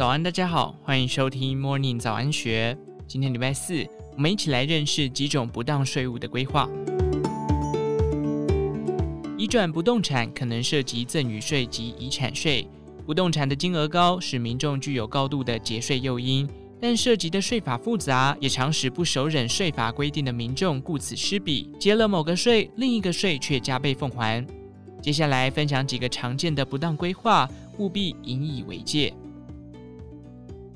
早安，大家好，欢迎收听 Morning 早安学。今天礼拜四，我们一起来认识几种不当税务的规划。移转不动产可能涉及赠与税及遗产税。不动产的金额高，使民众具有高度的节税诱因，但涉及的税法复杂，也常使不熟稔税法规定的民众顾此失彼，结了某个税，另一个税却加倍奉还。接下来分享几个常见的不当规划，务必引以为戒。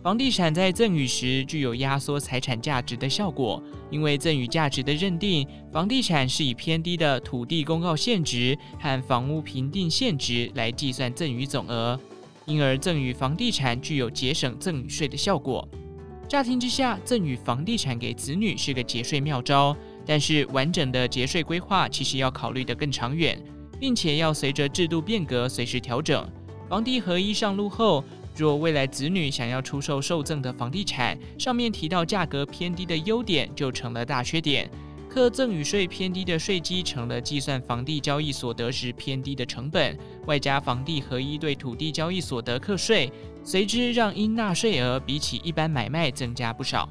房地产在赠与时具有压缩财产价值的效果，因为赠与价值的认定，房地产是以偏低的土地公告现值和房屋评定现值来计算赠与总额，因而赠与房地产具有节省赠与税的效果。乍听之下，赠与房地产给子女是个节税妙招，但是完整的节税规划其实要考虑得更长远。并且要随着制度变革随时调整。房地合一上路后，若未来子女想要出售受赠的房地产，上面提到价格偏低的优点就成了大缺点。课赠与税偏低的税基成了计算房地交易所得时偏低的成本，外加房地合一对土地交易所得课税，随之让应纳税额比起一般买卖增加不少。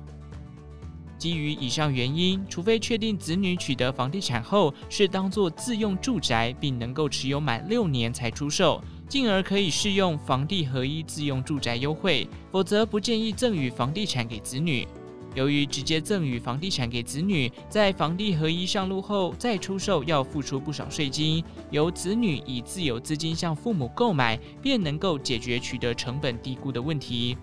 基于以上原因，除非确定子女取得房地产后是当作自用住宅，并能够持有满六年才出售，进而可以适用房地合一自用住宅优惠，否则不建议赠与房地产给子女。由于直接赠与房地产给子女，在房地合一上路后再出售要付出不少税金，由子女以自有资金向父母购买，便能够解决取得成本低估的问题。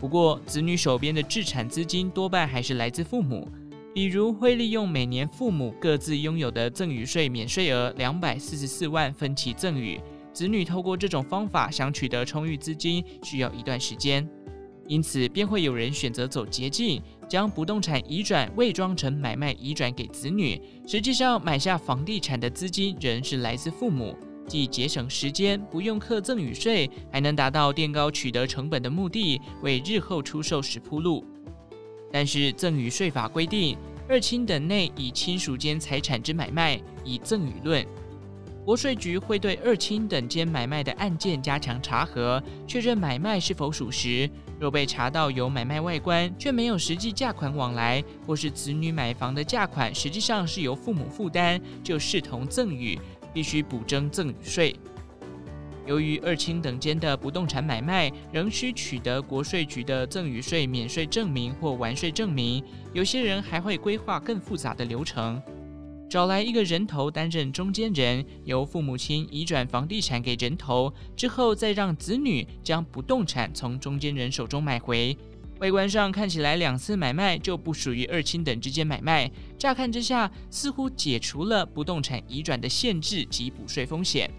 不过，子女手边的置产资金多半还是来自父母，比如会利用每年父母各自拥有的赠与税免税额两百四十四万分期赠与。子女透过这种方法想取得充裕资金，需要一段时间，因此便会有人选择走捷径，将不动产移转伪装成买卖移转给子女，实际上买下房地产的资金仍是来自父母。既节省时间，不用课赠与税，还能达到垫高取得成本的目的，为日后出售时铺路。但是赠与税法规定，二亲等内以亲属间财产之买卖，以赠与论。国税局会对二亲等间买卖的案件加强查核，确认买卖是否属实。若被查到有买卖外观，却没有实际价款往来，或是子女买房的价款实际上是由父母负担，就视同赠与。必须补征赠与税。由于二亲等间的不动产买卖仍需取得国税局的赠与税免税证明或完税证明，有些人还会规划更复杂的流程，找来一个人头担任中间人，由父母亲移转房地产给人头，之后再让子女将不动产从中间人手中买回。外观上看起来，两次买卖就不属于二亲等之间买卖。乍看之下，似乎解除了不动产移转的限制及补税风险。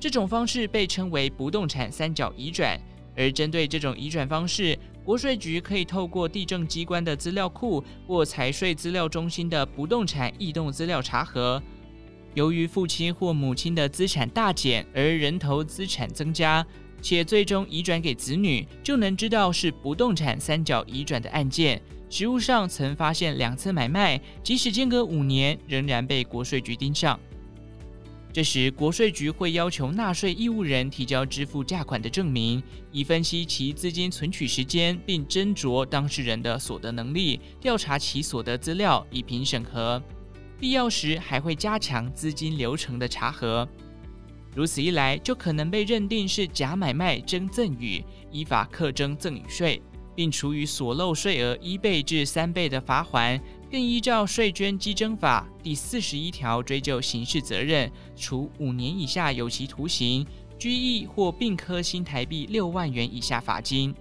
这种方式被称为不动产三角移转。而针对这种移转方式，国税局可以透过地政机关的资料库或财税资料中心的不动产异动资料查核。由于父亲或母亲的资产大减，而人头资产增加。且最终移转给子女，就能知道是不动产三角移转的案件。实务上曾发现两次买卖，即使间隔五年，仍然被国税局盯上。这时，国税局会要求纳税义务人提交支付价款的证明，以分析其资金存取时间，并斟酌当事人的所得能力，调查其所得资料，以评审核。必要时，还会加强资金流程的查核。如此一来，就可能被认定是假买卖真赠与，依法课征赠与税，并处以所漏税额一倍至三倍的罚锾，更依照税捐稽征法第四十一条追究刑事责任，处五年以下有期徒刑、拘役或并科新台币六万元以下罚金。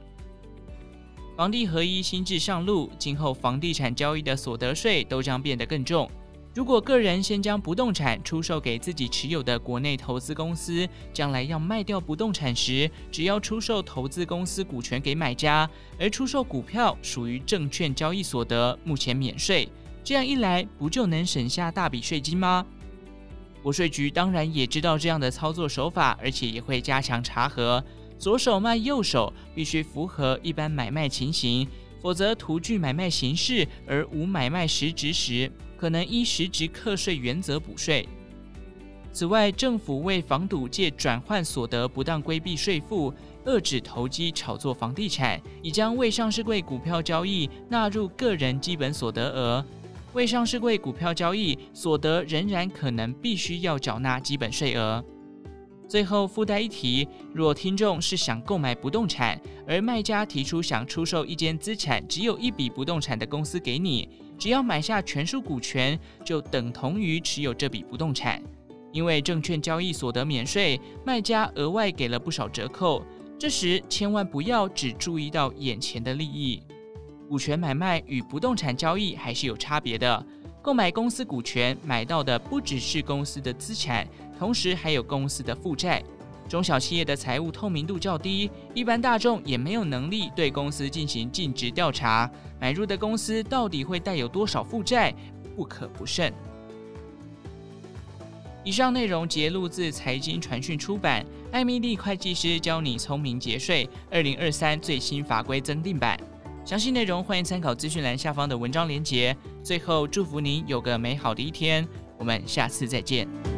房地合一新制上路，今后房地产交易的所得税都将变得更重。如果个人先将不动产出售给自己持有的国内投资公司，将来要卖掉不动产时，只要出售投资公司股权给买家，而出售股票属于证券交易所得，目前免税。这样一来，不就能省下大笔税金吗？国税局当然也知道这样的操作手法，而且也会加强查核。左手卖右手，必须符合一般买卖情形，否则图具买卖形式而无买卖实质时，可能依实质课税原则补税。此外，政府为防堵借转换所得不当规避税负，遏制投机炒作房地产，已将未上市柜股票交易纳入个人基本所得额。未上市柜股票交易所得仍然可能必须要缴纳基本税额。最后附带一提，若听众是想购买不动产，而卖家提出想出售一间资产只有一笔不动产的公司给你，只要买下全数股权，就等同于持有这笔不动产。因为证券交易所得免税，卖家额外给了不少折扣。这时千万不要只注意到眼前的利益，股权买卖与不动产交易还是有差别的。购买公司股权，买到的不只是公司的资产，同时还有公司的负债。中小企业的财务透明度较低，一般大众也没有能力对公司进行尽职调查。买入的公司到底会带有多少负债，不可不慎。以上内容节录自财经传讯出版《艾米丽会计师教你聪明节税》二零二三最新法规增订版。详细内容欢迎参考资讯栏下方的文章连结。最后，祝福您有个美好的一天，我们下次再见。